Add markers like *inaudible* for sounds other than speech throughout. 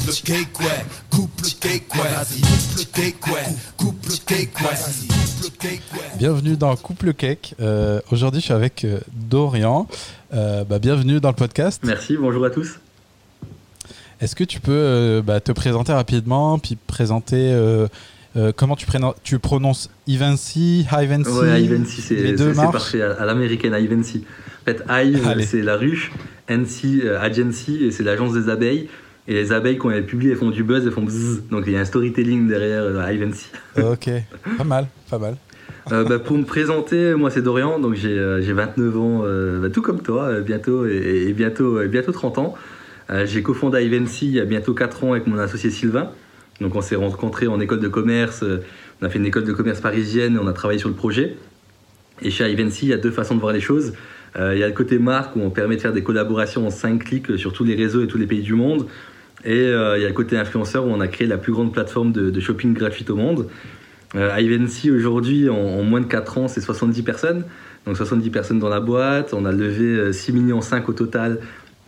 couple cake, ouais, couple cake, ouais, vas-y, couple cake, ouais, couple cake, ouais, vas-y, couple cake, ouais. Bienvenue dans Couple Cake. Euh, Aujourd'hui, je suis avec euh, Dorian. Euh, bah, bienvenue dans le podcast. Merci, bonjour à tous. Est-ce que tu peux euh, bah, te présenter rapidement, puis présenter euh, euh, comment tu, tu prononces Ivancy, Hivancy Ouais, Ivancy, c'est parfait, à, à l'américaine, Ivancy. En fait, Allez. c'est la ruche, NC, euh, Agency, et c'est l'agence des abeilles. Et les abeilles, quand elles publient, elles font du buzz, elles font bzzz. Donc il y a un storytelling derrière euh, Ivancy. Ok, pas mal, pas mal. Euh, bah, pour me présenter, moi c'est Dorian, donc j'ai euh, j'ai 29 ans, euh, bah, tout comme toi, bientôt, et, et bientôt, et bientôt 30 ans. J'ai cofondé Ivancy il y a bientôt 4 ans avec mon associé Sylvain. Donc on s'est rencontrés en école de commerce, on a fait une école de commerce parisienne et on a travaillé sur le projet. Et chez Ivancy, il y a deux façons de voir les choses. Il y a le côté marque où on permet de faire des collaborations en 5 clics sur tous les réseaux et tous les pays du monde. Et euh, il y a le côté influenceur où on a créé la plus grande plateforme de, de shopping gratuite au monde. Euh, Ivancy aujourd'hui, en, en moins de 4 ans, c'est 70 personnes. Donc 70 personnes dans la boîte. On a levé euh, 6 millions 5 au total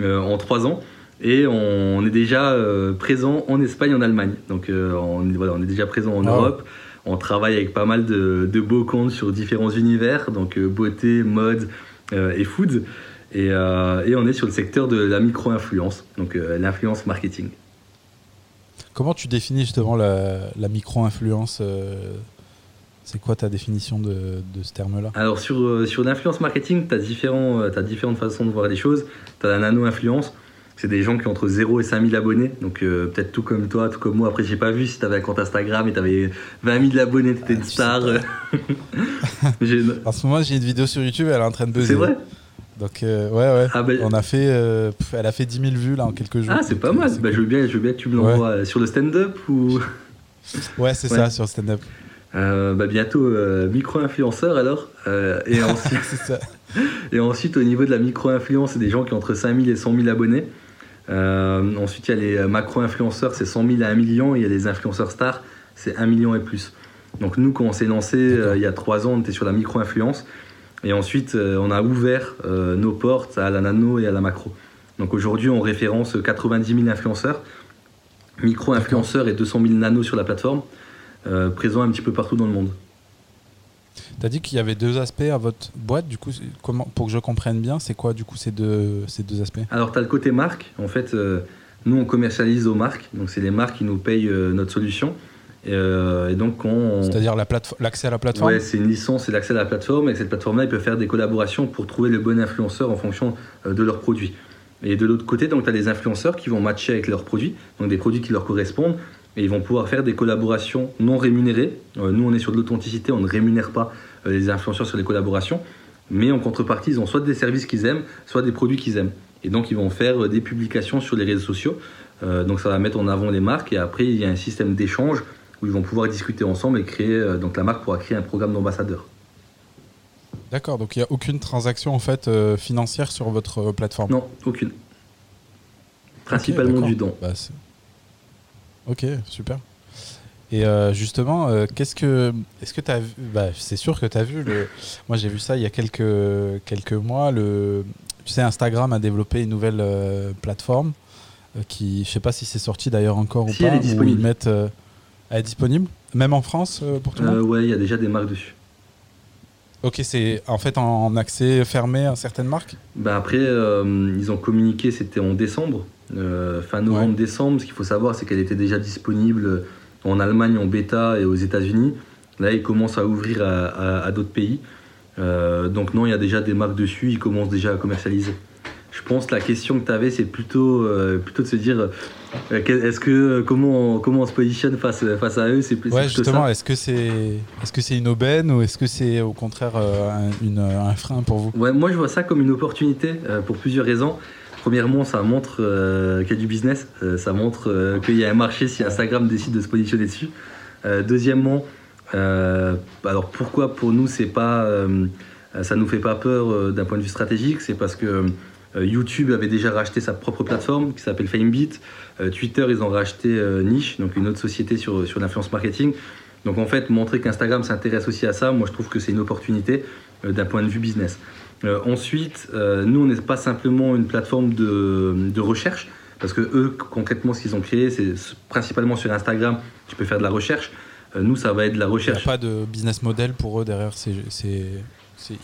euh, en 3 ans. Et on, on est déjà euh, présent en Espagne en Allemagne. Donc euh, on, est- voilà, on est déjà présent en Wow. Europe. On travaille avec pas mal de, de beaux comptes sur différents univers, donc euh, beauté, mode euh, et food. Et, euh, et on est sur le secteur de la micro-influence, donc euh, l'influence marketing. Comment tu définis justement la, la micro-influence euh, C'est quoi ta définition de, de ce terme-là? Alors sur, sur l'influence marketing, tu as, différentes façons de voir les choses. Tu as la nano-influence, c'est des gens qui ont entre 0 et 5000 abonnés, donc euh, peut-être tout comme toi, tout comme moi. Après, j'ai pas vu si tu avais un compte Instagram et tu avais 20 000 abonnés, tu étais Ah, *laughs* une star. En ce moment, j'ai une vidéo sur YouTube, elle est en train de buzzer. c'est vrai? Donc, euh, ouais, ouais. Ah, bah, On a fait, euh, pff, elle a fait 10 000 vues là en quelques jours. ah, c'est pas mal. Bah, je, veux bien, je veux bien que tu me l'envoies euh, sur le stand-up ou. *laughs* Ouais, c'est Ouais. ça sur stand-up. Euh, bah, bientôt euh, micro-influenceur alors. Euh, et, *laughs* ensuite, ça. *laughs* et ensuite, au niveau de la micro-influence, c'est des gens qui ont entre 5000 et 100 000 abonnés. Ensuite, il y a les macro-influenceurs, c'est 100 000 à 1 million. Et il y a les influenceurs stars, c'est 1 million et plus. Donc, nous, quand on s'est lancé il y a 3 ans, on était sur la micro-influence. Et ensuite, euh, on a ouvert euh, nos portes à la nano et à la macro. Donc, aujourd'hui, on référence 90 000 influenceurs, micro-influenceurs et 200 000 nanos sur la plateforme, euh, présents un petit peu partout dans le monde. T'as dit qu'il y avait deux aspects à votre boîte. Du coup, comment, pour que je comprenne bien, c'est quoi du coup ces deux, ces deux aspects? Alors, tu as le côté marque. En fait, euh, nous, on commercialise aux marques. Donc, c'est les marques qui nous payent euh, notre solution. Euh, et donc, on... C'est-à-dire l'accès à la plateforme Ouais, c'est une licence et l'accès à la plateforme. Et cette plateforme-là, ils peuvent faire des collaborations pour trouver le bon influenceur en fonction euh, de leurs produits. Et de l'autre côté, tu as les influenceurs qui vont matcher avec leurs produits, donc des produits qui leur correspondent. Et ils vont pouvoir faire des collaborations non rémunérées. Euh, nous, on est sur de l'authenticité, on ne rémunère pas les influenceurs sur les collaborations. Mais en contrepartie, ils ont soit des services qu'ils aiment, soit des produits qu'ils aiment. Et donc, ils vont faire des publications sur les réseaux sociaux. Euh, donc, ça va mettre en avant les marques. Et après, il y a un système d'échange où ils vont pouvoir discuter ensemble et créer. euh, donc, la marque pourra créer un programme d'ambassadeur. D'accord, donc il n'y a aucune transaction en fait euh, financière sur votre euh, plateforme? Non, aucune. Principalement du don. Bah, ok, super. Et euh, justement, euh, qu'est-ce que, est-ce que tu as vu bah, C'est sûr que tu as vu. Le... Moi, j'ai vu ça il y a quelques, quelques mois. Le... Tu sais, Instagram a développé une nouvelle plateforme qui, je sais pas si c'est sorti d'ailleurs encore ou pas. elle est où ils mettent, elle est disponible, même en France euh, pour tout le Euh, monde. ouais, il y a déjà des marques dessus. Ok, c'est en fait en, en accès fermé à certaines marques? Bah après, euh, ils ont communiqué, c'était en décembre, euh, fin novembre-décembre. Ce qu'il faut savoir, c'est qu'elle était déjà disponible en Allemagne en bêta et aux États-Unis. Là, ils commencent à ouvrir à, à- à d'autres pays. Euh, donc non, il y a déjà des marques dessus, ils commencent déjà à commercialiser. Je pense que la question que tu avais, c'est plutôt, euh, plutôt de se dire, euh, est-ce que comment, on- comment on se positionne face, face à eux C'est plus Ouais, justement, est-ce que c'est est-ce que c'est une aubaine ou est-ce que c'est au contraire euh, un, une- un frein pour vous? Ouais, moi je vois ça comme une opportunité euh, pour plusieurs raisons. Premièrement, ça montre euh, qu'il y a du business, euh, ça montre euh, qu'il y a un marché si Instagram décide de se positionner dessus. Euh, deuxièmement, euh, alors pourquoi pour nous c'est pas, euh, ça nous fait pas peur euh, d'un point de vue stratégique, c'est parce que euh, YouTube avait déjà racheté sa propre plateforme qui s'appelle FameBeat. Euh, Twitter, ils ont racheté euh, Niche, donc une autre société sur, sur l'influence marketing. Donc en fait, montrer qu'Instagram s'intéresse aussi à ça, moi je trouve que c'est une opportunité euh, d'un point de vue business. Euh, ensuite, euh, nous on n'est pas simplement une plateforme de, de recherche, Parce que eux, concrètement, ce qu'ils ont créé, c'est principalement sur Instagram, tu peux faire de la recherche. Euh, nous, ça va être de la Il n'y a recherche. pas de business model pour eux derrière. C'est-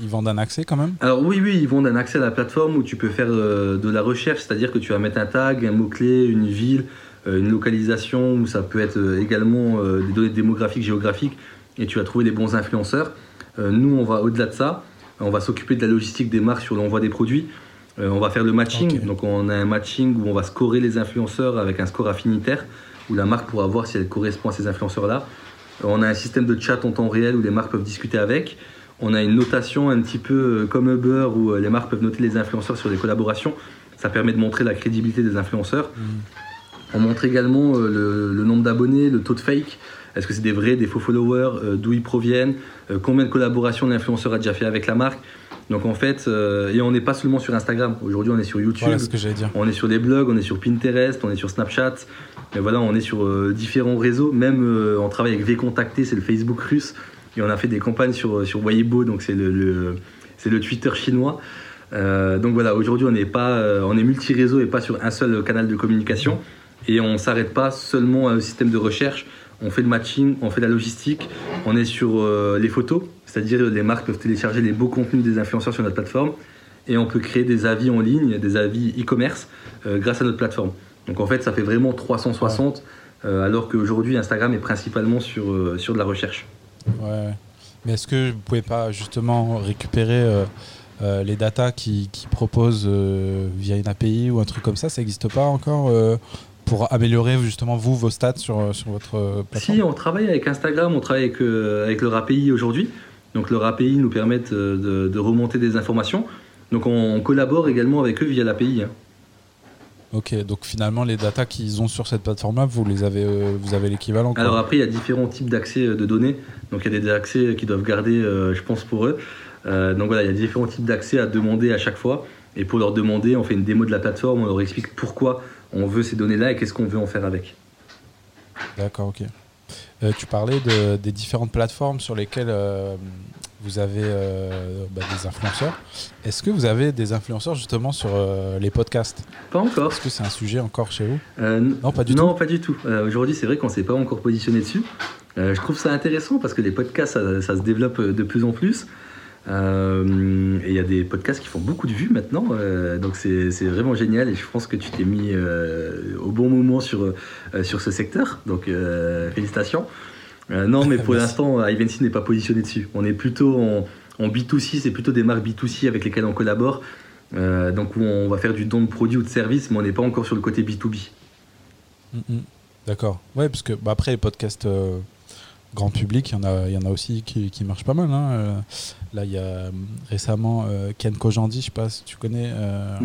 ils vendent un accès quand même? Alors oui, oui, ils vont d'un accès à la plateforme où tu peux faire euh, de la recherche, c'est-à-dire que tu vas mettre un tag, un mot-clé, une ville, euh, une localisation, ou ça peut être euh, également des données démographiques, géographiques, et tu vas trouver des bons influenceurs. Nous, on va au-delà de ça, on va s'occuper de la logistique des marques sur l'envoi des produits. On va faire le matching, donc on a un matching où on va scorer les influenceurs avec un score affinitaire, où la marque pourra voir si elle correspond à ces influenceurs-là. On a un système de chat en temps réel où les marques peuvent discuter avec. On a une notation un petit peu euh, comme Uber où euh, les marques peuvent noter les influenceurs sur des collaborations. Ça permet de montrer la crédibilité des influenceurs. On montre également euh, le, le nombre d'abonnés, le taux de fake. Est-ce que c'est des vrais, des faux followers, euh, d'où ils proviennent, euh, combien de collaborations l'influenceur a déjà fait avec la marque? Donc en fait, euh, et on n'est pas seulement sur Instagram. Aujourd'hui, on est sur YouTube. Voilà ce que j'allais dire. On est sur des blogs, on est sur Pinterest, on est sur Snapchat. Et voilà, on est sur différents réseaux. Même on travaille avec Vcontacté, c'est le Facebook russe. Et on a fait des campagnes sur, sur Weibo, donc c'est le, le- c'est le Twitter chinois. Euh, donc voilà, aujourd'hui on est pas, euh, on est multi-réseau et pas sur un seul canal de communication. Et on s'arrête pas seulement au système de recherche. On fait le matching, on fait la logistique, on est sur euh, les photos, c'est-à-dire les marques peuvent télécharger les beaux contenus des influenceurs sur notre plateforme et on peut créer des avis en ligne, des avis e-commerce euh, grâce à notre plateforme. Donc en fait, ça fait vraiment 360, euh, alors qu'aujourd'hui, Instagram est principalement sur, euh, sur de la recherche. Ouais. Mais est-ce que vous pouvez pas justement récupérer euh, euh, les datas qui, qui proposent euh, via une API ou un truc comme ça? Ça n'existe pas encore pour améliorer justement vous vos stats sur, sur votre plateforme? Si, on travaille avec Instagram, on travaille avec, avec leur API aujourd'hui. Donc leur API nous euh, de, de remonter des informations. Donc on, on collabore également avec eux via l'API. hein. Ok, donc finalement les datas qu'ils ont sur cette plateforme-là, vous les avez, euh, vous avez l'équivalent. Alors après, il y a différents types d'accès euh, de données. Donc il y a des accès qu'ils doivent garder, euh, je pense, pour eux. Donc voilà, il y a différents types d'accès à demander à chaque fois. Et pour leur demander, on fait une démo de la plateforme, on leur explique pourquoi on veut ces données-là et qu'est-ce qu'on veut en faire avec. D'accord, ok. Euh, tu parlais de- des différentes plateformes sur lesquelles euh, vous avez euh, bah, des influenceurs. Est-ce que vous avez des influenceurs justement sur euh, les podcasts? Pas encore. Est-ce que c'est un sujet encore chez vous? Euh, Non, pas du non, tout. pas du tout. Aujourd'hui, c'est vrai qu'on s'est pas encore positionné dessus. Je trouve ça intéressant parce que les podcasts, ça, ça se développe de plus en plus. Et il y a des podcasts qui font beaucoup de vues maintenant. donc c'est vraiment génial et je pense que tu t'es mis au bon moment sur, sur ce secteur. Donc félicitations. Euh, non, mais pour *laughs* l'instant, Ivancy n'est pas positionné dessus. On est plutôt en, en B2C, c'est plutôt des marques B2C avec lesquelles on collabore. Euh, donc où on va faire du don de produits ou de services, mais on n'est pas encore sur le côté B2B. Mm, mm. D'accord. Ouais, parce que bah, après les podcasts euh, grand public, il y en a, il y en a aussi qui, qui marchent pas mal. hein. Euh, là, il y a euh, récemment euh, Ken Kojandi, je sais pas si tu connais, euh,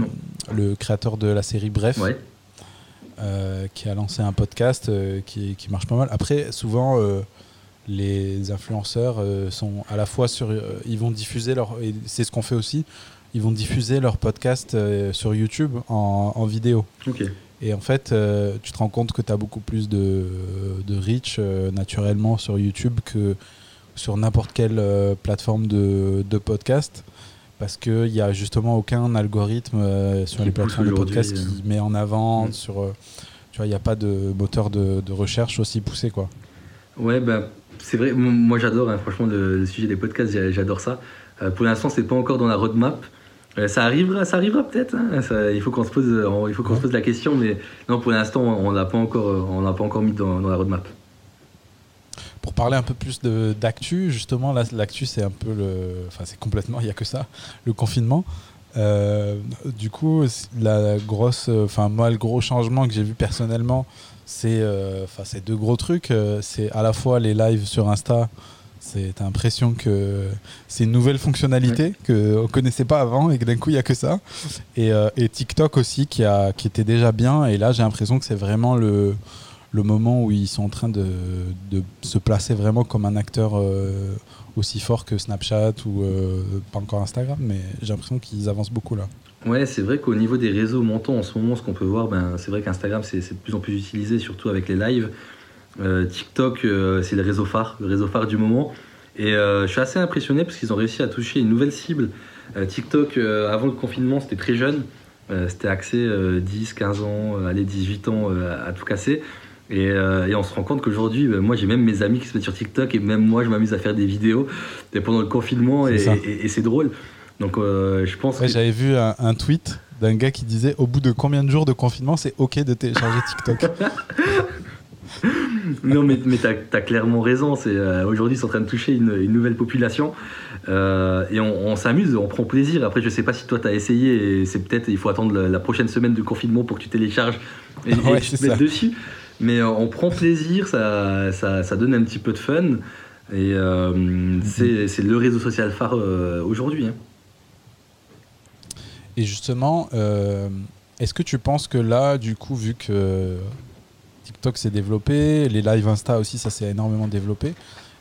le créateur de la série Bref. Ouais. Euh, qui a lancé un podcast euh, qui, qui marche pas mal. Après, souvent, euh, les influenceurs sont à la fois sur. ils vont diffuser leur. et C'est ce qu'on fait aussi. Ils vont diffuser leur podcast sur YouTube en, en vidéo. Ok. Et en fait, tu te rends compte que tu as beaucoup plus de, de reach naturellement sur YouTube que sur n'importe quelle plateforme de, de podcast. Parce qu'il n'y a justement aucun algorithme euh, sur les plateformes de podcast qui met en avant. Mm. Sur, euh, tu vois, il n'y a pas de moteur de, de recherche aussi poussé. Quoi. Ouais, ben, c'est vrai, moi j'adore, hein, franchement, le, le sujet des podcasts, j'a- j'adore ça. Euh, pour l'instant, c'est pas encore dans la roadmap. Euh, ça arrivera, ça arrivera peut-être. hein, il faut qu'on se pose, euh, il faut qu'on se pose la question, mais non, pour l'instant, on l'a pas encore, euh, on l'a pas encore mis dans, dans la roadmap. Pour parler un peu plus d'actu, justement, l'actu, c'est un peu le. Enfin, c'est complètement, il n'y a que ça, le confinement. Euh, du coup, la grosse. Enfin, moi, le gros changement que j'ai vu personnellement, c'est. euh, Enfin, c'est deux gros trucs. Euh, C'est à la fois les lives sur Insta. C'est t'as l'impression que c'est une nouvelle fonctionnalité que qu'on connaissait pas avant et que d'un coup il y a que ça. Et, euh, et TikTok aussi qui a qui était déjà bien. Et là, j'ai l'impression que c'est vraiment le le moment où ils sont en train de, se placer vraiment comme un acteur euh, aussi fort que Snapchat ou euh, pas encore Instagram, mais j'ai l'impression qu'ils avancent beaucoup là. Ouais, c'est vrai qu'au niveau des réseaux montants en ce moment, ce qu'on peut voir, ben, c'est vrai qu'Instagram c'est de plus en plus utilisé, surtout avec les lives. Euh, TikTok, c'est le réseau phare, le réseau phare du moment. Et je suis assez impressionné parce qu'ils ont réussi à toucher une nouvelle cible. TikTok, avant le confinement, c'était très jeune. C'était axé 10, 15 ans, allez, 18 ans à tout casser. Et, et, on se rend compte qu'aujourd'hui, moi j'ai même mes amis qui se mettent sur TikTok et même moi je m'amuse à faire des vidéos pendant le confinement et, et c'est drôle. Donc je pense. que... J'avais vu un, un tweet d'un gars qui disait au bout de combien de jours de confinement c'est ok de télécharger TikTok *laughs* non, mais, mais tu as, clairement raison. C'est euh, Aujourd'hui, c'est en train de toucher une, nouvelle population. Euh, et on, s'amuse, on prend plaisir. Après, je sais pas si toi, tu as essayé. Et c'est peut-être, il faut attendre la, prochaine semaine de confinement pour que tu télécharges et, tu te mettes dessus. Mais euh, on prend plaisir, ça, ça, ça, donne un petit peu de fun. Et mhm. c'est le réseau social phare aujourd'hui. Hein. Et justement, est-ce que tu penses que là, du coup, vu que TikTok s'est développé, les lives Insta aussi, ça s'est énormément développé.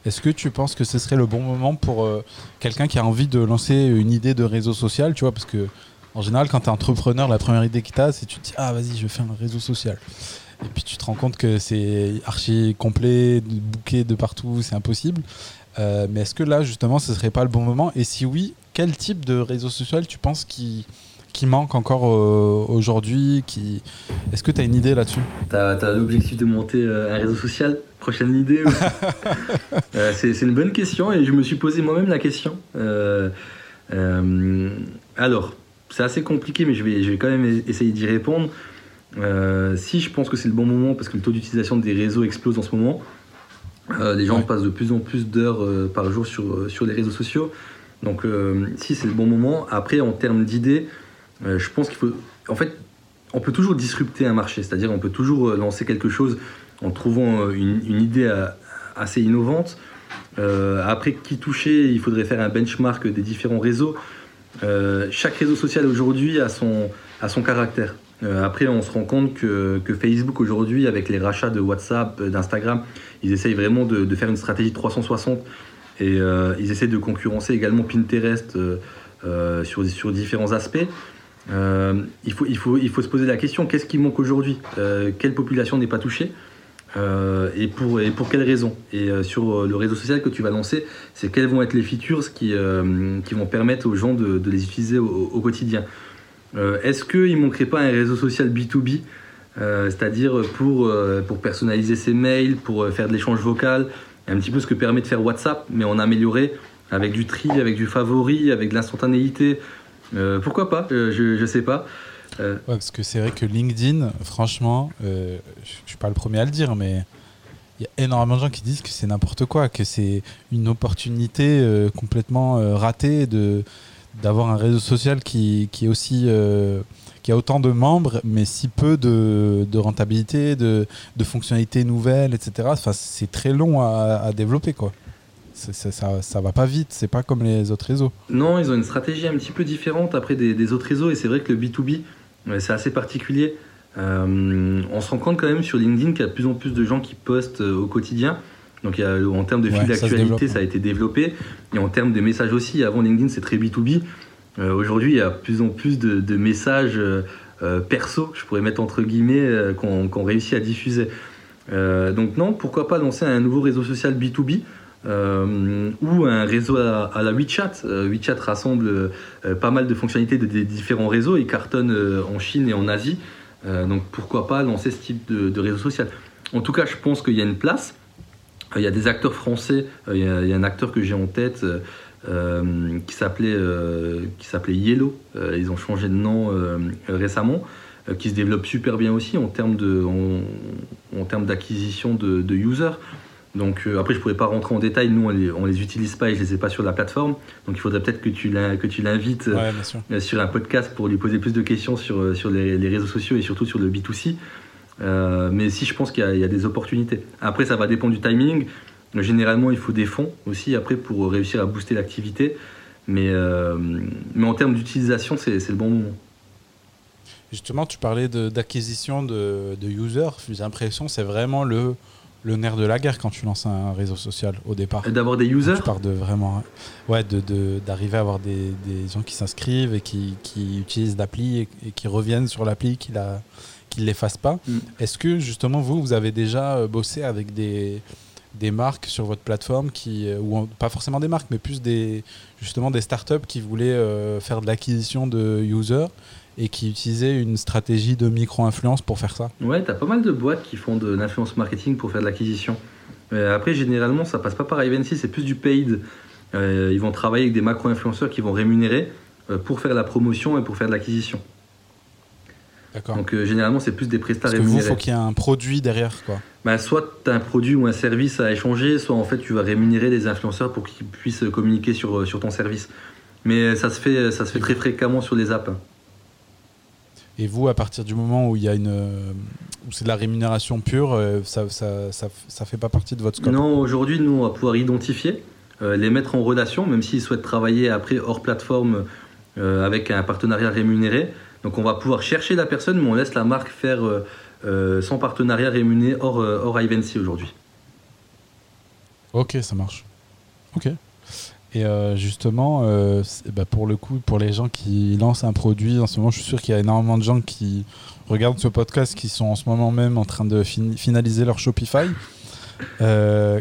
Est-ce que tu penses que ce serait le bon moment pour euh, quelqu'un qui a envie de lancer une idée de réseau social, tu vois, parce que en général, quand tu es entrepreneur, la première idée que tu as, c'est tu te dis ah vas-y, je vais faire un réseau social. Et puis tu te rends compte que c'est archi complet, bouquet de partout, c'est impossible. Euh, mais est-ce que là, justement, ce serait pas le bon moment? Et si oui, quel type de réseau social tu penses qui, qui manque encore euh, aujourd'hui qui... Est-ce que tu as une idée là-dessus? Tu as, l'objectif de monter euh, un réseau social? Prochaine idée *laughs* C'est une bonne question et je me suis posé moi-même la question. alors, c'est assez compliqué, mais je vais, je vais quand même essayer d'y répondre. Si je pense que c'est le bon moment parce que le taux d'utilisation des réseaux explose en ce moment, les gens passent de plus en plus d'heures par jour sur, sur les réseaux sociaux. Donc si c'est le bon moment, après en termes d'idées, euh, je pense qu'il faut. En fait, on peut toujours disrupter un marché, c'est-à-dire on peut toujours euh, lancer quelque chose en trouvant euh, une, idée assez innovante. après, qui toucher, il faudrait faire un benchmark des différents réseaux. chaque réseau social aujourd'hui a son, a son caractère. Après, on se rend compte que, Facebook aujourd'hui, avec les rachats de WhatsApp, d'Instagram, ils essayent vraiment de, faire une stratégie 360 et ils essaient de concurrencer également Pinterest sur, différents aspects. Euh, il, faut, il, faut, il faut se poser la question qu'est-ce qui manque aujourd'hui? Euh, Quelle population n'est pas touchée? Euh, et, pour, et pour quelles raisons Et sur le réseau social que tu vas lancer, c'est quelles vont être les features qui, qui vont permettre aux gens de les utiliser au, quotidien? Est-ce qu'il ne manquerait pas un réseau social B2B c'est-à-dire pour, pour personnaliser ses mails, pour faire de l'échange vocal, un petit peu ce que permet de faire WhatsApp, mais en amélioré avec du tri, avec du favori, avec de l'instantanéité, euh, pourquoi pas? Euh, je, je sais pas. Euh, parce que c'est vrai que LinkedIn, franchement, je ne suis pas le premier à le dire, mais il y a énormément de gens qui disent que c'est n'importe quoi, que c'est une opportunité complètement ratée de d'avoir un réseau social qui, qui est aussi qui a autant de membres, mais si peu de, de rentabilité, de, de, fonctionnalités nouvelles, etc. Enfin, c'est très long à, développer, quoi ça, ça, va pas vite, c'est pas comme les autres réseaux. Non, ils ont une stratégie un petit peu différente après des, autres réseaux et c'est vrai que le B2B, c'est assez particulier. Euh, on se rend compte quand même sur LinkedIn qu'il y a de plus en plus de gens qui postent euh, au quotidien. Donc il y a, en termes de fil d'actualité, ça, a été développé. Et en termes de messages aussi, avant LinkedIn c'est très B2B. Euh, aujourd'hui il y a de plus en plus de, messages perso, je pourrais mettre entre guillemets, qu'on réussit à diffuser. donc non, pourquoi pas lancer un nouveau réseau social B2B euh, ou un réseau à, la WeChat. Euh, WeChat rassemble euh, pas mal de fonctionnalités de, des différents réseaux et cartonne en Chine et en Asie. donc pourquoi pas lancer ce type de, réseau social. En tout cas, je pense qu'il y a une place. Il y a des acteurs français. Il y, a, un acteur que j'ai en tête qui s'appelait qui s'appelait Yellow. ils ont changé de nom récemment qui se développe super bien aussi en termes de en, termes d'acquisition de, de users. Donc euh, après, je pourrais pas rentrer en détail. Nous, on les, les utilise pas et je les ai pas sur la plateforme. Donc il faudrait peut-être que tu l'invites euh, sur un podcast pour lui poser plus de questions sur, euh, sur les, réseaux sociaux et surtout sur le B2C. Mais si je pense qu'il y, a des opportunités. Après, ça va dépendre du timing. Généralement, il faut des fonds aussi après pour réussir à booster l'activité. Mais, mais en termes d'utilisation, c'est le bon moment. Justement, tu parlais d'acquisition de, de, users. J'ai l'impression c'est vraiment le, le nerf de la guerre quand tu lances un réseau social au départ. D'avoir des users Tu pars de vraiment. Ouais, d'arriver de, à avoir des, des gens qui s'inscrivent et qui, qui utilisent l'appli et, qui reviennent sur l'appli, qui ne qui l'effacent pas. Mm. Est-ce que justement, vous, vous avez déjà euh, bossé avec des, des marques sur votre plateforme qui euh, ou pas forcément des marques mais plus des justement des startups qui voulaient euh, faire de l'acquisition de users et qui utilisaient une stratégie de micro-influence pour faire ça? Ouais, tu as pas mal de boîtes qui font de l'influence marketing pour faire de l'acquisition. Après, généralement, ça passe pas par Ivancy, c'est plus du paid. Euh, ils vont travailler avec des macro-influenceurs qui vont rémunérer euh, pour faire la promotion et pour faire de l'acquisition. Donc euh, généralement, c'est plus des prestats Parce que vous, rémunérés. faut qu'il y ait un produit derrière, quoi. Bah, soit tu as un produit ou un service à échanger, soit en fait tu vas rémunérer des influenceurs pour qu'ils puissent communiquer sur, euh, sur ton service. Mais ça se fait, ça se fait très fréquemment sur les apps. Et vous, à partir du moment où il y a une, euh, où c'est de la rémunération pure, euh, ça, ça, ça, ça fait pas partie de votre scope? Non, aujourd'hui, nous, on va pouvoir identifier, euh, les mettre en relation, même s'ils souhaitent travailler après hors plateforme euh, avec un partenariat rémunéré. Donc, on va pouvoir chercher la personne, mais on laisse la marque faire euh, euh, son partenariat rémunéré hors, euh, hors Ivancy aujourd'hui. Ok, ça marche. Ok. Et justement, bah, pour le coup, pour les gens qui lancent un produit, en ce moment, je suis sûr qu'il y a énormément de gens qui regardent ce podcast qui sont en ce moment même en train de finaliser leur Shopify.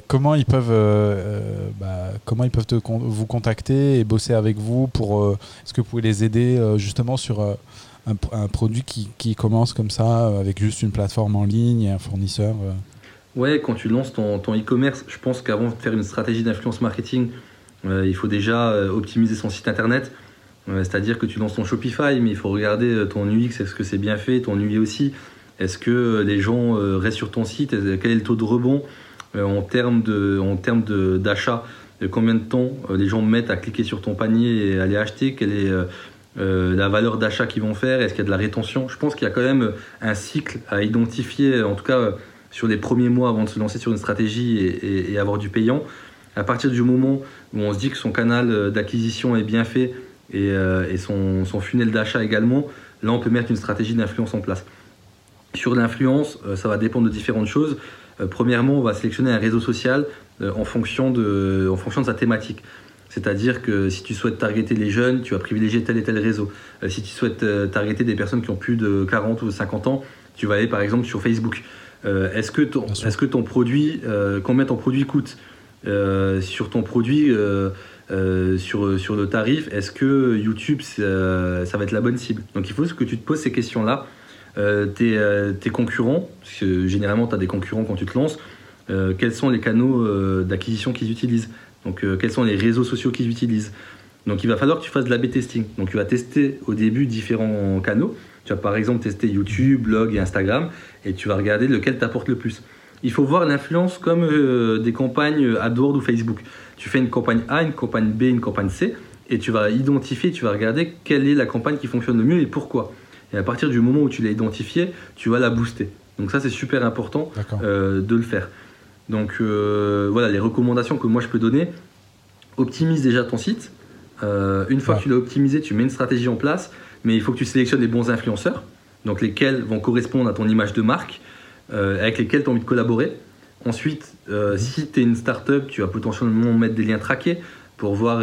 Comment ils peuvent, bah, comment ils peuvent vous contacter et bosser avec vous pour Est-ce que vous pouvez les aider justement sur un, produit qui, commence comme ça euh, avec juste une plateforme en ligne et un fournisseur euh Ouais, quand tu lances ton, e-commerce, je pense qu'avant de faire une stratégie d'influence marketing, euh, il faut déjà optimiser son site internet. C'est-à-dire que tu lances ton Shopify, mais il faut regarder ton UX, est-ce que c'est bien fait, ton UI aussi. Est-ce que les gens restent sur ton site Quel est le taux de rebond en termes d'achat Combien de temps les gens mettent à cliquer sur ton panier et à aller acheter Quelle est euh, la valeur d'achat qu'ils vont faire Est-ce qu'il y a de la rétention? Je pense qu'il y a quand même euh, un cycle à identifier, en tout cas euh, sur les premiers mois avant de se lancer sur une stratégie et, avoir du payant. À partir du moment où on se dit que son canal d'acquisition est bien fait et, son, funnel d'achat également, là on peut mettre une stratégie d'influence en place. Sur l'influence, ça va dépendre de différentes choses. Premièrement, on va sélectionner un réseau social en fonction de, en fonction de sa thématique. C'est-à-dire que si tu souhaites targeter les jeunes, tu vas privilégier tel et tel réseau. Euh, Si tu souhaites euh, targeter des personnes qui ont plus de 40 ou 50 ans, tu vas aller par exemple sur Facebook. Euh, Est-ce que, ton- Bien sûr. est-ce que ton produit, combien ton produit coûte? Sur ton produit, euh, sur, sur le tarif, est-ce que YouTube, euh, ça va être la bonne cible? Donc il faut que tu te poses ces questions-là. Euh, tes, tes concurrents, parce que généralement tu as des concurrents quand tu te lances, quels sont les canaux d'acquisition qu'ils utilisent? Donc euh, quels sont les réseaux sociaux qu'ils utilisent Donc il va falloir que tu fasses de l'A-B testing. Donc tu vas tester au début différents canaux. Tu vas par exemple tester YouTube, blog et Instagram et tu vas regarder lequel t'apporte le plus. Il faut voir l'influence comme euh, des campagnes AdWords ou Facebook. Tu fais une campagne A, une campagne B, une campagne C, et tu vas identifier, tu vas regarder quelle est la campagne qui fonctionne le mieux et pourquoi. Et à partir du moment où tu l'as identifié, tu vas la booster. Donc ça, c'est super important euh, de le faire. Donc euh, voilà les recommandations que moi je peux donner. Optimise déjà ton site. Euh, une fois Ouais. que tu l'as optimisé, tu mets une stratégie en place, mais il faut que tu sélectionnes les bons influenceurs, donc lesquels vont correspondre à ton image de marque, euh, avec lesquels tu as envie de collaborer. Ensuite, si tu es une startup, tu vas potentiellement mettre des liens traqués pour voir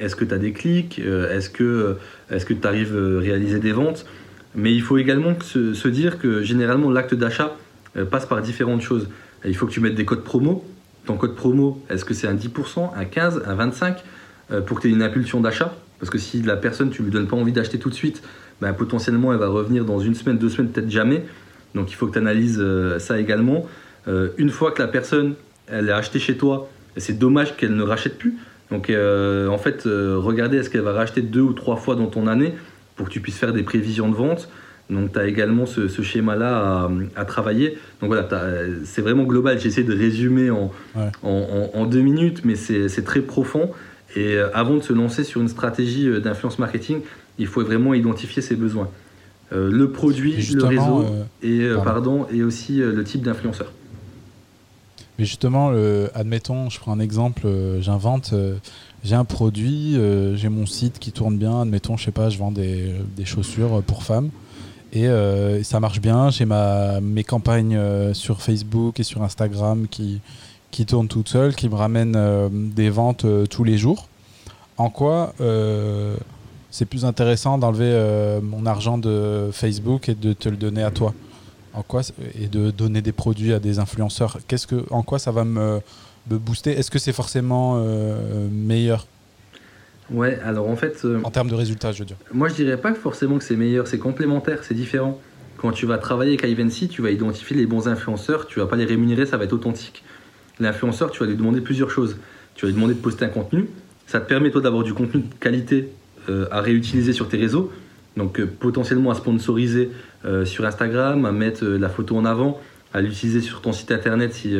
est-ce que tu as des clics, est-ce que tu arrives à réaliser des ventes. Mais il faut également se, se dire que généralement l'acte d'achat passe par différentes choses. Il faut que tu mettes des codes promo. Ton code promo, est-ce que c'est un 10%, un 15%, un 25% euh, pour que tu aies une impulsion d'achat? Parce que si la personne, tu lui donnes pas envie d'acheter tout de suite, ben, potentiellement elle va revenir dans une semaine, deux semaines, peut-être jamais. Donc il faut que tu analyses euh, ça également. Euh, une fois que la personne, elle a acheté chez toi, c'est dommage qu'elle ne rachète plus. Donc en fait, regardez est-ce qu'elle va racheter deux ou trois fois dans ton année pour que tu puisses faire des prévisions de vente? Donc tu as également ce, ce schéma-là à, à travailler. Donc voilà, c'est vraiment global. J'essaie de résumer en, Ouais. en, en- en deux minutes, mais c'est très profond. Et euh, avant de se lancer sur une stratégie euh, d'influence marketing, il faut vraiment identifier ses besoins. Euh, le produit, le réseau euh, et, pardon. pardon, et aussi le type d'influenceur. Mais justement, le- admettons, je prends un exemple, j'invente, j'ai un produit, euh, j'ai mon site qui tourne bien, admettons, je sais pas, je vends des, des chaussures pour femmes, et euh, ça marche bien, j'ai ma, mes campagnes euh, sur Facebook et sur Instagram qui, qui tournent toutes seules, qui me ramènent euh, des ventes tous les jours. En quoi c'est plus intéressant d'enlever mon argent de Facebook et de te le donner à toi? En quoi et de donner des produits à des influenceurs? Qu'est-ce que en quoi ça va me, me booster? Est-ce que c'est forcément meilleur? Ouais, alors en fait. En termes de résultats, je veux dire. Moi, je dirais pas forcément que c'est meilleur, c'est complémentaire, c'est différent. Quand tu vas travailler avec Ivancy, tu vas identifier les bons influenceurs, tu vas pas les rémunérer, ça va être authentique. L'influenceur, tu vas lui demander plusieurs choses. Tu vas lui demander de poster un contenu, ça te permet toi d'avoir du contenu de qualité euh, à réutiliser sur tes réseaux, donc euh, potentiellement à sponsoriser euh, sur Instagram, à mettre la photo en avant, à l'utiliser sur ton site internet si,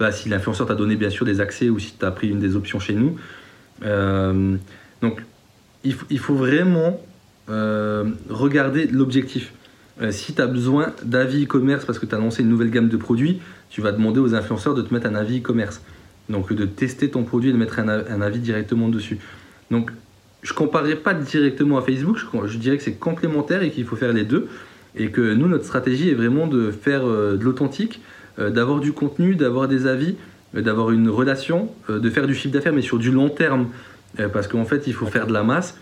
bah, si l'influenceur t'a donné bien sûr des accès ou si tu as pris une des options chez nous. Donc il, faut vraiment regarder l'objectif. Euh, si tu as besoin d'avis e-commerce parce que tu as lancé une nouvelle gamme de produits, tu vas demander aux influenceurs de te mettre un avis e-commerce. Donc de tester ton produit et de mettre un, avis directement dessus. Donc je ne comparerai pas directement à Facebook, je, dirais que c'est complémentaire et qu'il faut faire les deux. Et que nous, notre stratégie est vraiment de faire euh, de l'authentique, euh, d'avoir du contenu, d'avoir des avis, d'avoir une relation, de faire du chiffre d'affaires, mais sur du long terme. Parce qu'en fait, il faut faire de la masse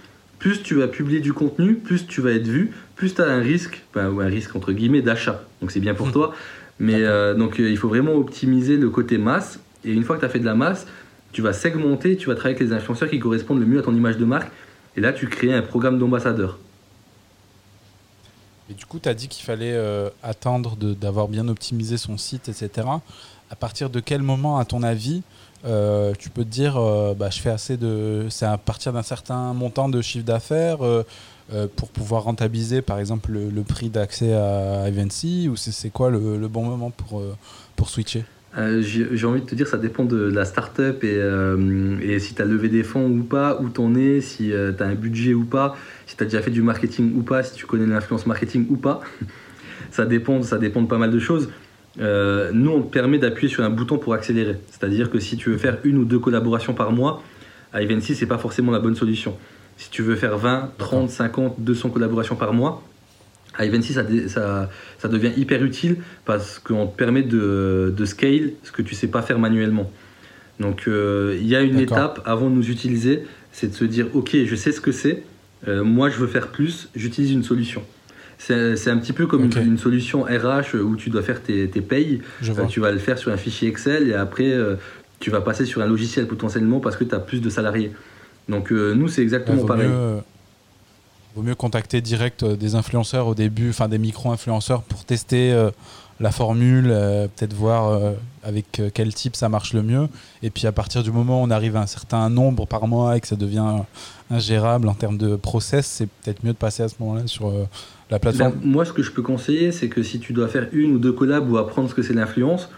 plus tu vas publier du contenu, plus tu vas être vu, plus tu as un risque, ou un risque entre guillemets d'achat. Donc c'est bien pour hmm. toi. Mais euh, donc euh, il faut vraiment optimiser le côté masse. Et une fois que tu as fait de la masse, tu vas segmenter, tu vas travailler avec les influenceurs qui correspondent le mieux à ton image de marque. Et là, tu crées un programme d'ambassadeur. Et du coup, tu as dit qu'il fallait euh, attendre d'avoir bien optimisé son site, etc. À partir de quel moment, à ton avis, euh, tu peux te dire, euh, bah, je fais assez de. C'est à partir d'un certain montant de chiffre d'affaires euh, pour pouvoir rentabiliser, par exemple, le, prix d'accès à Evency ou c'est quoi le, bon moment pour, pour switcher? J'ai envie de te dire, ça dépend de la startup et, et si tu as levé des fonds ou pas, où t'en es, si tu as un budget ou pas, si tu as déjà fait du marketing ou pas, si tu connais l'influence marketing ou pas. *laughs* ça, dépend, ça dépend de pas mal de choses. Euh, nous, on te permet d'appuyer sur un bouton pour accélérer. C'est-à-dire que si tu veux faire une ou deux collaborations par mois, à Evency, ce n'est pas forcément la bonne solution. Si tu veux faire 20, 30, 50, 200 collaborations par mois, à Evency, ça, ça, devient hyper utile parce qu'on te permet de, scale ce que tu ne sais pas faire manuellement. Donc, euh, il y a une étape avant de nous utiliser, c'est de se dire, OK, je sais ce que c'est, euh, moi je veux faire plus, j'utilise une solution. C'est un petit peu comme une, solution RH où tu dois faire tes, tes payes. Euh, tu vas le faire sur un fichier Excel et après, euh, tu vas passer sur un logiciel potentiellement parce que tu as plus de salariés. Donc, euh, nous, c'est exactement pareil. Mieux, vaut mieux contacter direct des influenceurs au début, enfin des micro-influenceurs pour tester la formule, peut-être voir avec quel type ça marche le mieux. Et puis à partir du moment où on arrive à un certain nombre par mois et que ça devient ingérable en termes de process, c'est peut-être mieux de passer à ce moment-là sur la plateforme ben, Moi, ce que je peux conseiller, c'est que si tu dois faire une ou deux collabs ou apprendre ce que c'est l'influence,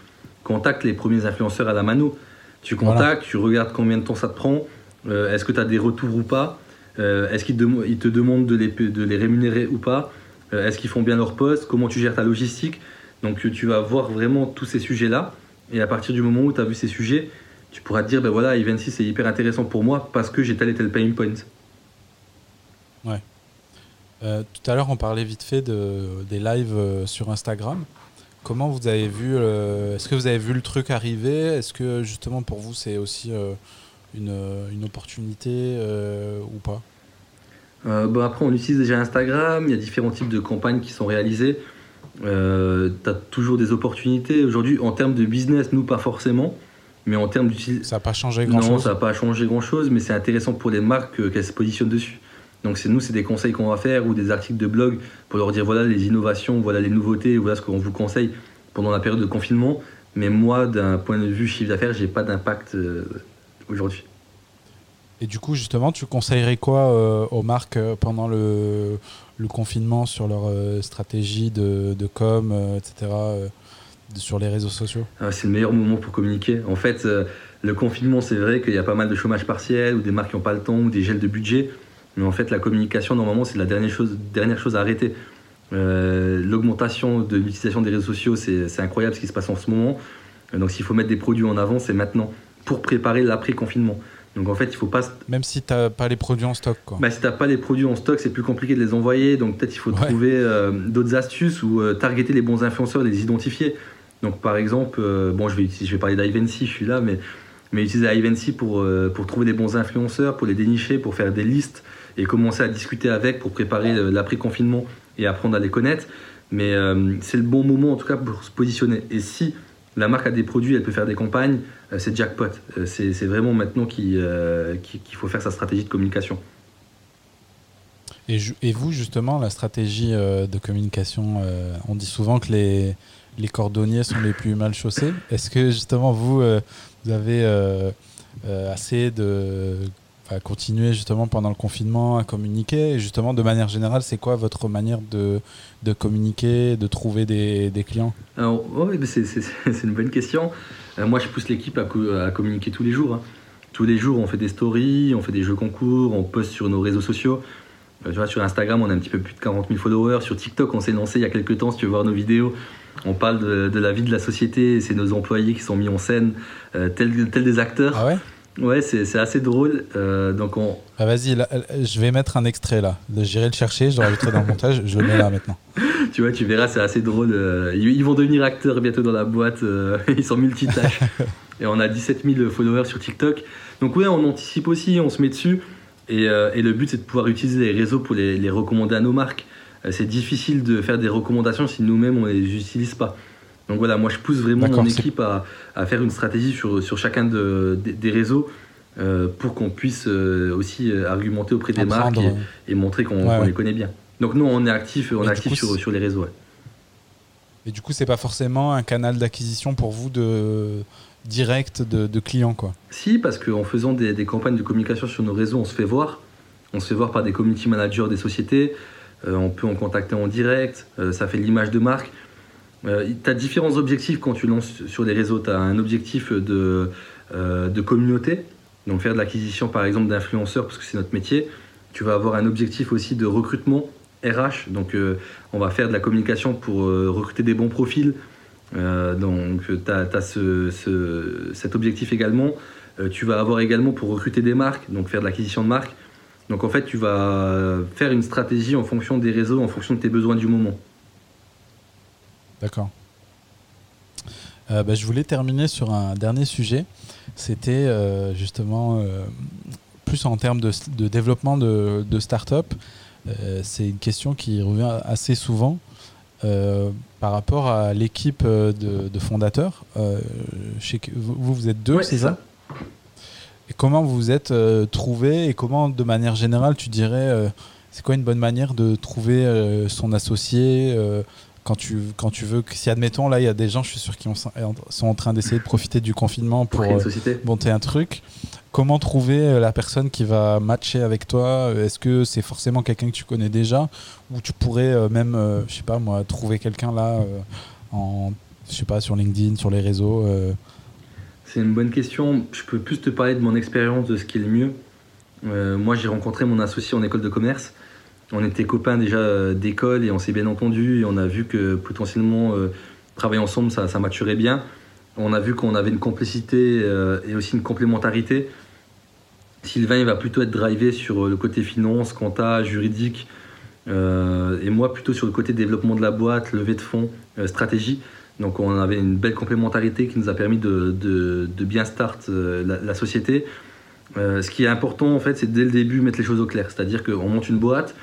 contacte les premiers influenceurs à la mano. Tu contactes, tu regardes combien de temps ça te prend, euh, est-ce que tu as des retours ou pas, euh, est-ce qu'ils te, demandent de les, de les, rémunérer ou pas, euh, est-ce qu'ils font bien leur poste, comment tu gères ta logistique. Donc tu vas voir vraiment tous ces sujets-là. Et à partir du moment où tu as vu ces sujets, tu pourras te dire, ben voilà, Evency c'est hyper intéressant pour moi parce que j'ai tel et tel pain point. Ouais. Euh, tout à l'heure, on parlait vite fait de, des lives euh, sur Instagram. Comment vous avez vu euh, Est-ce que vous avez vu le truc arriver? Est-ce que justement pour vous c'est aussi une, une, opportunité ou pas? Bah Après, on utilise déjà Instagram. Il y a différents types de campagnes qui sont réalisées. tu as toujours des opportunités. Aujourd'hui, en termes de business, nous pas forcément. Mais en termes d'utilisation. Ça n'a pas changé grand-chose? Non, ça n'a pas changé grand-chose, mais c'est intéressant pour les marques qu'elles se positionnent dessus. Donc c'est nous, c'est des conseils qu'on va faire ou des articles de blog pour leur dire voilà les innovations, voilà les nouveautés, voilà ce qu'on vous conseille pendant la période de confinement. Mais moi, d'un point de vue chiffre d'affaires, j'ai pas d'impact euh, aujourd'hui. Et du coup, justement, tu conseillerais quoi euh, aux marques euh, pendant le, confinement sur leur stratégie de, com, etc., sur les réseaux sociaux? Ah, C'est le meilleur moment pour communiquer. En fait, le confinement, c'est vrai qu'il y a pas mal de chômage partiel ou des marques qui n'ont pas le temps ou des gels de budget. Mais en fait, la communication, normalement, c'est la dernière chose, dernière chose à arrêter. Euh, l'augmentation de l'utilisation des réseaux sociaux, c'est incroyable ce qui se passe en ce moment. Euh, donc s'il faut mettre des produits en avant, c'est maintenant, pour préparer l'après-confinement. Donc en fait, il faut pas. Même si tu n'as pas les produits en stock. Quoi. Bah, si tu n'as pas les produits en stock, c'est plus compliqué de les envoyer. Donc peut-être il faut trouver euh, d'autres astuces ou targeter les bons influenceurs, les identifier. Donc par exemple, bon, je vais, je vais parler d'Ivancy, je suis là, mais, mais utiliser Ivancy pour, pour trouver des bons influenceurs, pour les dénicher, pour faire des listes et commencer à discuter avec pour préparer euh, l'après-confinement et apprendre à les connaître. Mais euh, c'est le bon moment en tout cas pour se positionner. Et si la marque a des produits, elle peut faire des campagnes, euh, c'est jackpot. C'est vraiment maintenant qu'il faut faire sa stratégie de communication. Et, vous, justement, la stratégie de communication, on dit souvent que les, les cordonniers sont les plus mal chaussés. Est-ce que, justement, vous, vous avez assez de enfin, continuer, justement, pendant le confinement à communiquer Et justement, de manière générale, c'est quoi votre manière de, de communiquer, de trouver des, des clients? Alors, ouais, c'est c'est- *laughs* c'est une bonne question. Euh, moi, je pousse l'équipe à, co- à communiquer tous les jours. hein. Tous les jours, on fait des stories, on fait des jeux concours, on poste sur nos réseaux sociaux. Euh, tu vois, sur Instagram, on a un petit peu plus de 40 000 followers. Sur TikTok, on s'est lancé il y a quelques temps. Si tu veux voir nos vidéos, on parle de, de la vie de la société. C'est nos employés qui sont mis en scène, euh, tels, tels des acteurs. Ah ouais? Ouais, c'est assez drôle. Euh, donc, on, Ah, Vas-y, là, euh, je vais mettre un extrait là. J'irai le chercher, je le rajouterai dans le montage, je le mets là maintenant. *laughs* tu vois, tu verras, c'est assez drôle. Euh, Ils, ils vont devenir acteurs bientôt dans la boîte. euh, *laughs* Ils sont multitâches. *laughs* Et on a 17 000 followers sur TikTok. Donc ouais, on anticipe aussi, on se met dessus. Et, euh, et le but, c'est de pouvoir utiliser les réseaux pour les, les recommander à nos marques. Euh, c'est difficile de faire des recommandations si nous-mêmes, on ne les utilise pas. Donc voilà, moi, je pousse vraiment mon équipe à, à faire une stratégie sur, sur chacun de- des- des réseaux euh, pour qu'on puisse euh, aussi euh, argumenter auprès des marques et, et montrer qu'on Ouais, les connaît bien. Donc nous, on est actif, on est du actif coup, sur, les réseaux. ouais. Et du coup, c'est pas forcément un canal d'acquisition pour vous de direct de, de clients, quoi. Si, parce qu'en faisant des, des campagnes de communication sur nos réseaux, on se fait voir. On se fait voir par des community managers des sociétés. Euh, on peut en contacter en direct. Ça fait l'image de marque. Tu as différents objectifs quand tu lances sur les réseaux. Tu as un objectif de, euh, de communauté, donc faire de l'acquisition par exemple d'influenceurs, parce que c'est notre métier. Tu vas avoir un objectif aussi de recrutement RH, donc euh, on va faire de la communication pour euh, recruter des bons profils. Euh, donc tu as, ce, ce- cet objectif également. Euh, tu vas avoir également pour recruter des marques, donc faire de l'acquisition de marques. Donc en fait, tu vas faire une stratégie en fonction des réseaux, en fonction de tes besoins du moment. D'accord. Euh, bah, je voulais terminer sur un dernier sujet. C'était euh, justement euh, plus en termes de, de développement de, de start-up. C'est une question qui revient assez souvent par rapport à l'équipe de, de fondateurs. Vous, vous êtes deux, Ouais, c'est ça, Et comment vous vous êtes trouvés et comment, de manière générale, tu dirais, c'est quoi une bonne manière de trouver son associé quand tu, quand tu veux que, si admettons, là, il y a des gens, je suis sûr, qui ont- sont en train d'essayer de profiter du confinement Pour euh, monter un truc. Comment trouver euh, la personne qui va matcher avec toi? Est-ce que c'est forcément quelqu'un que tu connais déjà? Ou tu pourrais euh, même, euh, je sais pas moi, trouver quelqu'un là, euh, en, je sais pas, sur LinkedIn, sur les réseaux euh, C'est une bonne question. Je peux plus te parler de mon expérience, de ce qui est le mieux. Euh, moi, j'ai rencontré mon associé en école de commerce. On était copains déjà euh, d'école et on s'est bien entendu et on a vu que potentiellement euh, travailler ensemble, ça, maturait bien. On a vu qu'on avait une complicité euh, et aussi une complémentarité. Sylvain, il va plutôt être drivé sur le côté finance, compta, juridique. et moi, plutôt sur le côté développement de la boîte, levée de fonds, stratégie. Donc on avait une belle complémentarité qui nous a permis de, bien start la, la société. Ce qui est important en fait, c'est dès le début mettre les choses au clair. C'est-à-dire qu'on monte une boîte,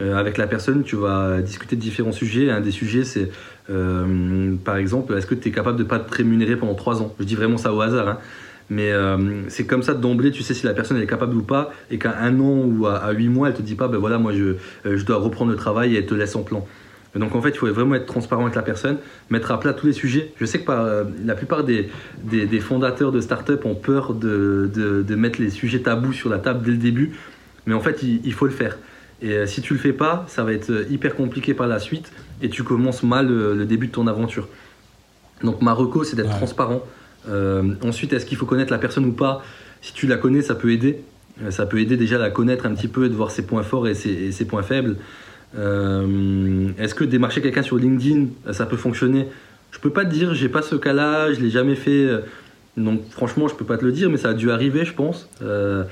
avec la personne, tu vas discuter de différents sujets. Un des sujets, c'est euh, par exemple, est-ce que tu es capable de pas te rémunérer pendant trois ans? Je dis vraiment ça au hasard. hein. Mais euh, c'est comme ça d'emblée, tu sais si la personne est capable ou pas, et qu'à un an ou à, à huit mois, elle te dit pas, ben voilà, moi je, euh, je dois reprendre le travail et elle te laisse en plan. Donc en fait, il faut vraiment être transparent avec la personne, mettre à plat tous les sujets. Je sais que euh, la plupart des, des, fondateurs de start-up ont peur de, de, mettre les sujets tabous sur la table dès le début, mais en fait, il faut le faire. Et euh, si tu le fais pas, ça va être euh, hyper compliqué par la suite et tu commences mal euh, le début de ton aventure. Donc ma reco, c'est d'être Ouais. transparent. Euh, ensuite, est-ce qu'il faut connaître la personne ou pas? Si tu la connais, ça peut aider. Ça peut aider déjà à la connaître un petit peu et de voir ses points forts et ses, et ses points faibles. Euh, est-ce que démarcher quelqu'un sur LinkedIn, ça peut fonctionner? Je peux pas te dire, j'ai pas ce cas-là, je l'ai jamais fait. Donc franchement, je peux pas te le dire, mais ça a dû arriver, je pense. Euh,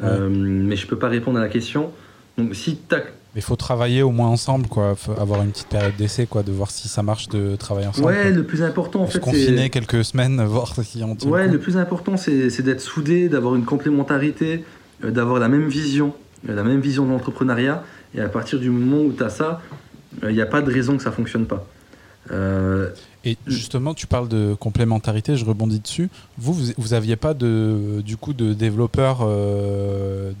mais je peux pas répondre à la question. Donc si Mais il faut travailler au moins ensemble, quoi. Faut avoir une petite période d'essai, quoi, de voir si ça marche de travailler ensemble. Ouais, quoi. le plus important en se fait, confiner c'est quelques semaines, *laughs* voir si on tient. ouais, le plus important, c'est d'être soudé, d'avoir une complémentarité, euh, d'avoir la même vision, euh, la même vision de l'entrepreneuriat. Et à partir du moment où tu as ça, il n'y a pas de raison que ça fonctionne pas. Et justement, tu parles de complémentarité, je rebondis dessus. Vous, vous n'aviez pas de, du coup de développeurs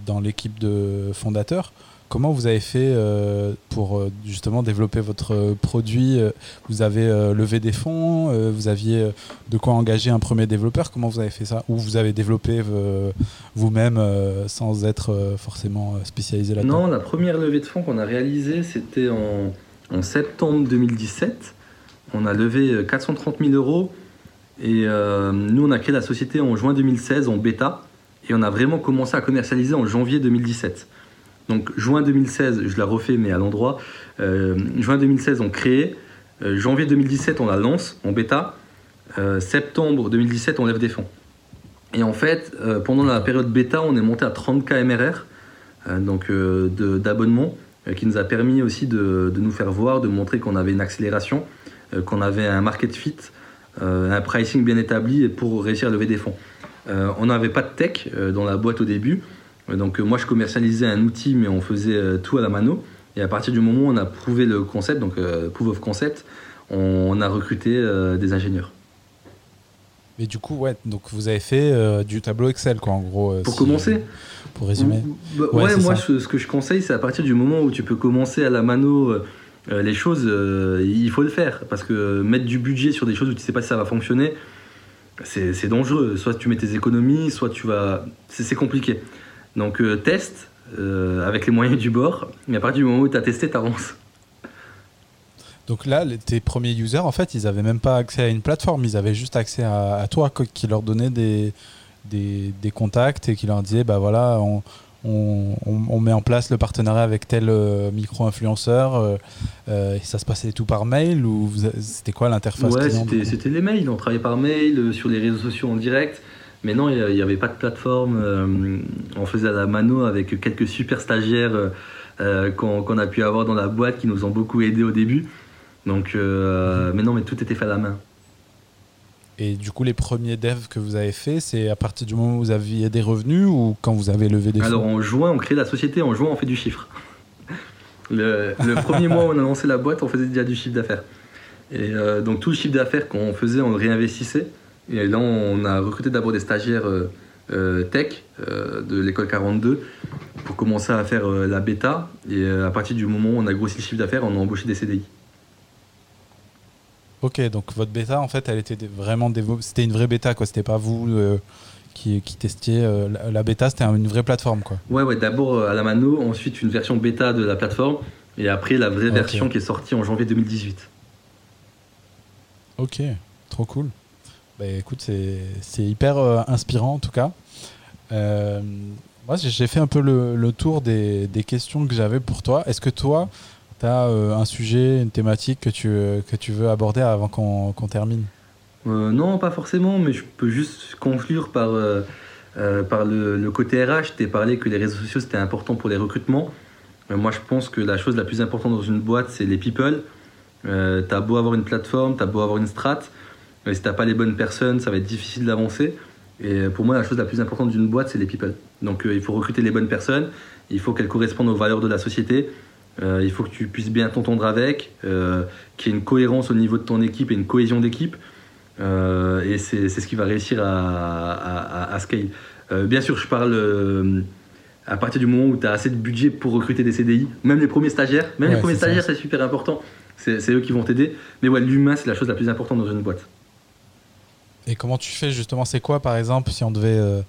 dans l'équipe de fondateurs? Comment vous avez fait euh, pour euh, justement développer votre produit Vous avez euh, levé des fonds Vous aviez de quoi engager un premier développeur? Comment vous avez fait ça? Ou vous avez développé vous-même sans être forcément spécialisé là-dedans? Non, la première levée de fonds qu'on a réalisée, c'était en, en, septembre 2017. On a levé 430 000 euros et nous, on a créé la société en juin 2016 en bêta et on a vraiment commencé à commercialiser en janvier 2017. Donc juin 2016, je la refais mais à l'endroit. Euh, juin 2016, on crée. Euh, janvier 2017, on la lance en bêta. Euh, septembre 2017, on lève des fonds. Et en fait, pendant la période bêta, on est monté à 30 k MRR, donc d'abonnement, qui nous a permis aussi de, nous faire voir, de montrer qu'on avait une accélération, qu'on avait un market fit, un pricing bien établi pour réussir à lever des fonds. on n'avait pas de tech dans la boîte au début. Donc euh, moi je commercialisais un outil mais on faisait euh, tout à la mano. Et à partir du moment où on a prouvé le concept, donc euh, proof of concept, on, a recruté des ingénieurs. Mais du coup, ouais, donc vous avez fait du tableau Excel, quoi, en gros. pour commencer Pour résumer. Bah, ouais, moi, ce, que je conseille, c'est à partir du moment où tu peux commencer à la mano les choses, il faut le faire. Parce que mettre du budget sur des choses où tu sais pas si ça va fonctionner, c'est dangereux. Soit tu mets tes économies, soit tu vas. C'est compliqué. Donc euh, teste euh, avec les moyens du bord, mais à partir du moment où tu as testé, tu avances. Donc là, tes premiers users, en fait, ils n'avaient même pas accès à une plateforme, ils avaient juste accès à, toi qui leur donnait des, des, contacts et qui leur disait, bah voilà, on, on, met en place le partenariat avec tel euh, micro-influenceur. et ça se passait tout par mail ou c'était quoi l'interface Ouais, c'était les mails. On travaillait par mail, sur les réseaux sociaux en direct. Mais non, il n'y avait pas de plateforme. Euh, on faisait à la mano avec quelques super stagiaires euh, euh, qu'on a pu avoir dans la boîte qui nous ont beaucoup aidés au début. Donc, mais non, mais tout était fait à la main. Et du coup, les premiers devs que vous avez fait, c'est à partir du moment où vous aviez des revenus ou quand vous avez levé des fonds Alors, en juin, on crée la société. En juin, on fait du chiffre. *laughs* Le, premier mois où on a lancé la boîte, on faisait déjà du chiffre d'affaires. Et donc, tout le chiffre d'affaires qu'on faisait, on le réinvestissait. Et là, on a recruté d'abord des stagiaires euh, euh, tech euh, de l'école 42 pour commencer à faire la bêta. Et à partir du moment où on a grossi le chiffre d'affaires, on a embauché des CDI. Ok, donc votre bêta, en fait, elle était vraiment C'était une vraie bêta, quoi. C'était pas vous qui, qui, testiez. la, bêta, c'était une vraie plateforme, quoi. Ouais, ouais. D'abord à la mano, ensuite une version bêta de la plateforme, et après la vraie version qui est sortie en janvier 2018. Ok, trop cool. Bah, écoute, c'est hyper euh, inspirant en tout cas. Euh, moi, j'ai fait un peu le, tour des, questions que j'avais pour toi. Est-ce que toi, tu as euh, un sujet, une thématique que tu, que tu veux aborder avant qu'on termine? Non, pas forcément, mais je peux juste conclure par, par le, côté RH. Tu parlé que les réseaux sociaux, c'était important pour les recrutements. moi, je pense que la chose la plus importante dans une boîte, c'est les people. tu as beau avoir une plateforme, tu as beau avoir une strat, mais si t'as pas les bonnes personnes, ça va être difficile d'avancer. Et pour moi, la chose la plus importante d'une boîte, c'est les people. Donc euh, il faut recruter les bonnes personnes, il faut qu'elles correspondent aux valeurs de la société, euh, il faut que tu puisses bien t'entendre avec, euh, qu'il y ait une cohérence au niveau de ton équipe et une cohésion d'équipe. et c'est ce qui va réussir à, à, scale. bien sûr, je parle à partir du moment où tu as assez de budget pour recruter des CDI, même les premiers stagiaires, même les premiers stagiaires, c'est super important. C'est eux qui vont t'aider. Mais ouais, l'humain, c'est la chose la plus importante dans une boîte. Et comment tu fais justement C'est quoi, par exemple, si on devait euh,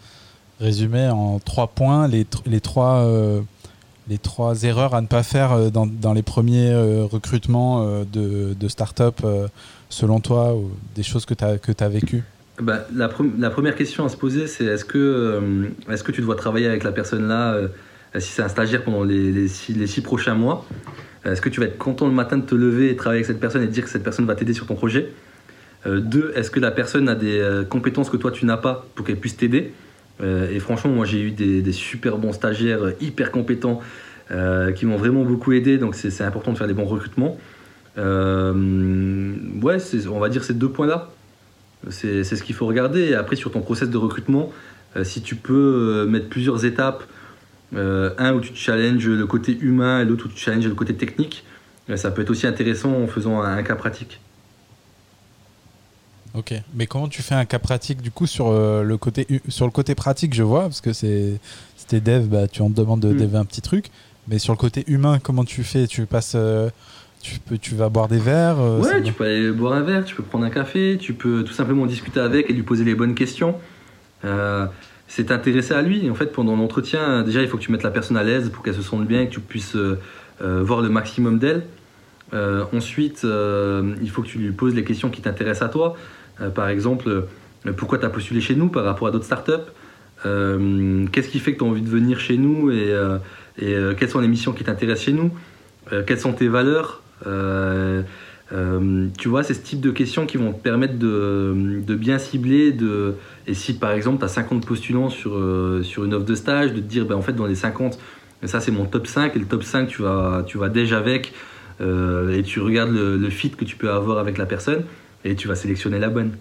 résumer en trois points les, les, trois, euh, les trois erreurs à ne pas faire euh, dans, dans les premiers recrutements de, de start-up, selon toi, ou des choses que tu as, que as vécues? Bah, la, la, première question à se poser, c'est est-ce que, est-ce que tu dois travailler avec la personne là, si c'est un stagiaire pendant les, les, six, les six prochains mois Est-ce que tu vas être content le matin de te lever et travailler avec cette personne et dire que cette personne va t'aider sur ton projet? Deux, est-ce que la personne a des euh, compétences que toi tu n'as pas pour qu'elle puisse t'aider euh, Et franchement, moi j'ai eu des, super bons stagiaires hyper compétents qui m'ont vraiment beaucoup aidé, donc c'est important de faire des bons recrutements. ouais, on va dire ces deux points-là. C'est ce qu'il faut regarder. Et après, sur ton process de recrutement, si tu peux mettre plusieurs étapes, un où tu challenges le côté humain et l'autre où tu challenges le côté technique, ça peut être aussi intéressant en faisant un cas pratique. Ok, mais comment tu fais un cas pratique du coup sur euh, le côté sur le côté pratique, je vois parce que c'est c'était dev, bah tu en demandes de Mm. dev un petit truc, mais sur le côté humain, comment tu fais? Tu passes, euh, tu peux, tu vas boire des verres euh, Ouais, tu peux aller boire un verre, tu peux prendre un café, tu peux tout simplement discuter avec et lui poser les bonnes questions. C'est t'intéresser à lui. En fait, pendant l'entretien, déjà, il faut que tu mettes la personne à l'aise pour qu'elle se sente bien et que tu puisses voir le maximum d'elle. Euh, ensuite, euh, il faut que tu lui poses les questions qui t'intéressent à toi. Euh, par exemple, pourquoi tu as postulé chez nous par rapport à d'autres startups? Qu'est-ce qui fait que tu as envie de venir chez nous et, quelles sont les missions qui t'intéressent chez nous? Quelles sont tes valeurs? Tu vois, c'est ce type de questions qui vont te permettre de, bien cibler. De, et si par exemple tu as 50 postulants sur, sur une offre de stage, de te dire ben, en fait dans les 50, ça c'est mon top 5 et le top 5 tu vas, tu vas déjà avec euh, et tu regardes le, le fit que tu peux avoir avec la personne et tu vas sélectionner la bonne.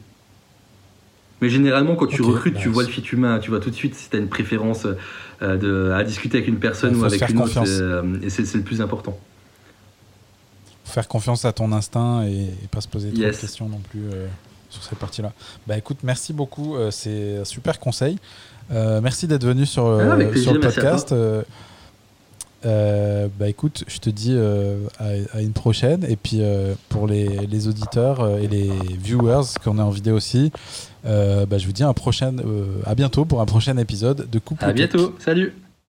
Mais généralement, quand tu recrutes, tu vois le fit humain, tu vois tout de suite si tu as une préférence euh, de, à discuter avec une personne ou avec une autre. confiance. c'est, euh, Et c'est le plus important. Faire confiance à ton instinct et, et pas se poser trop de questions non plus euh, sur cette partie-là. Bah écoute, merci beaucoup, c'est un super conseil. Merci d'être venu sur, Ah, sur le merci à podcast. Euh, bah écoute, je te dis euh, à, à une prochaine. Et puis euh, pour les, les auditeurs euh, et les viewers qu'on est en vidéo aussi, bah, je vous dis à, un prochain, à bientôt pour un prochain épisode de Couple À bientôt, salut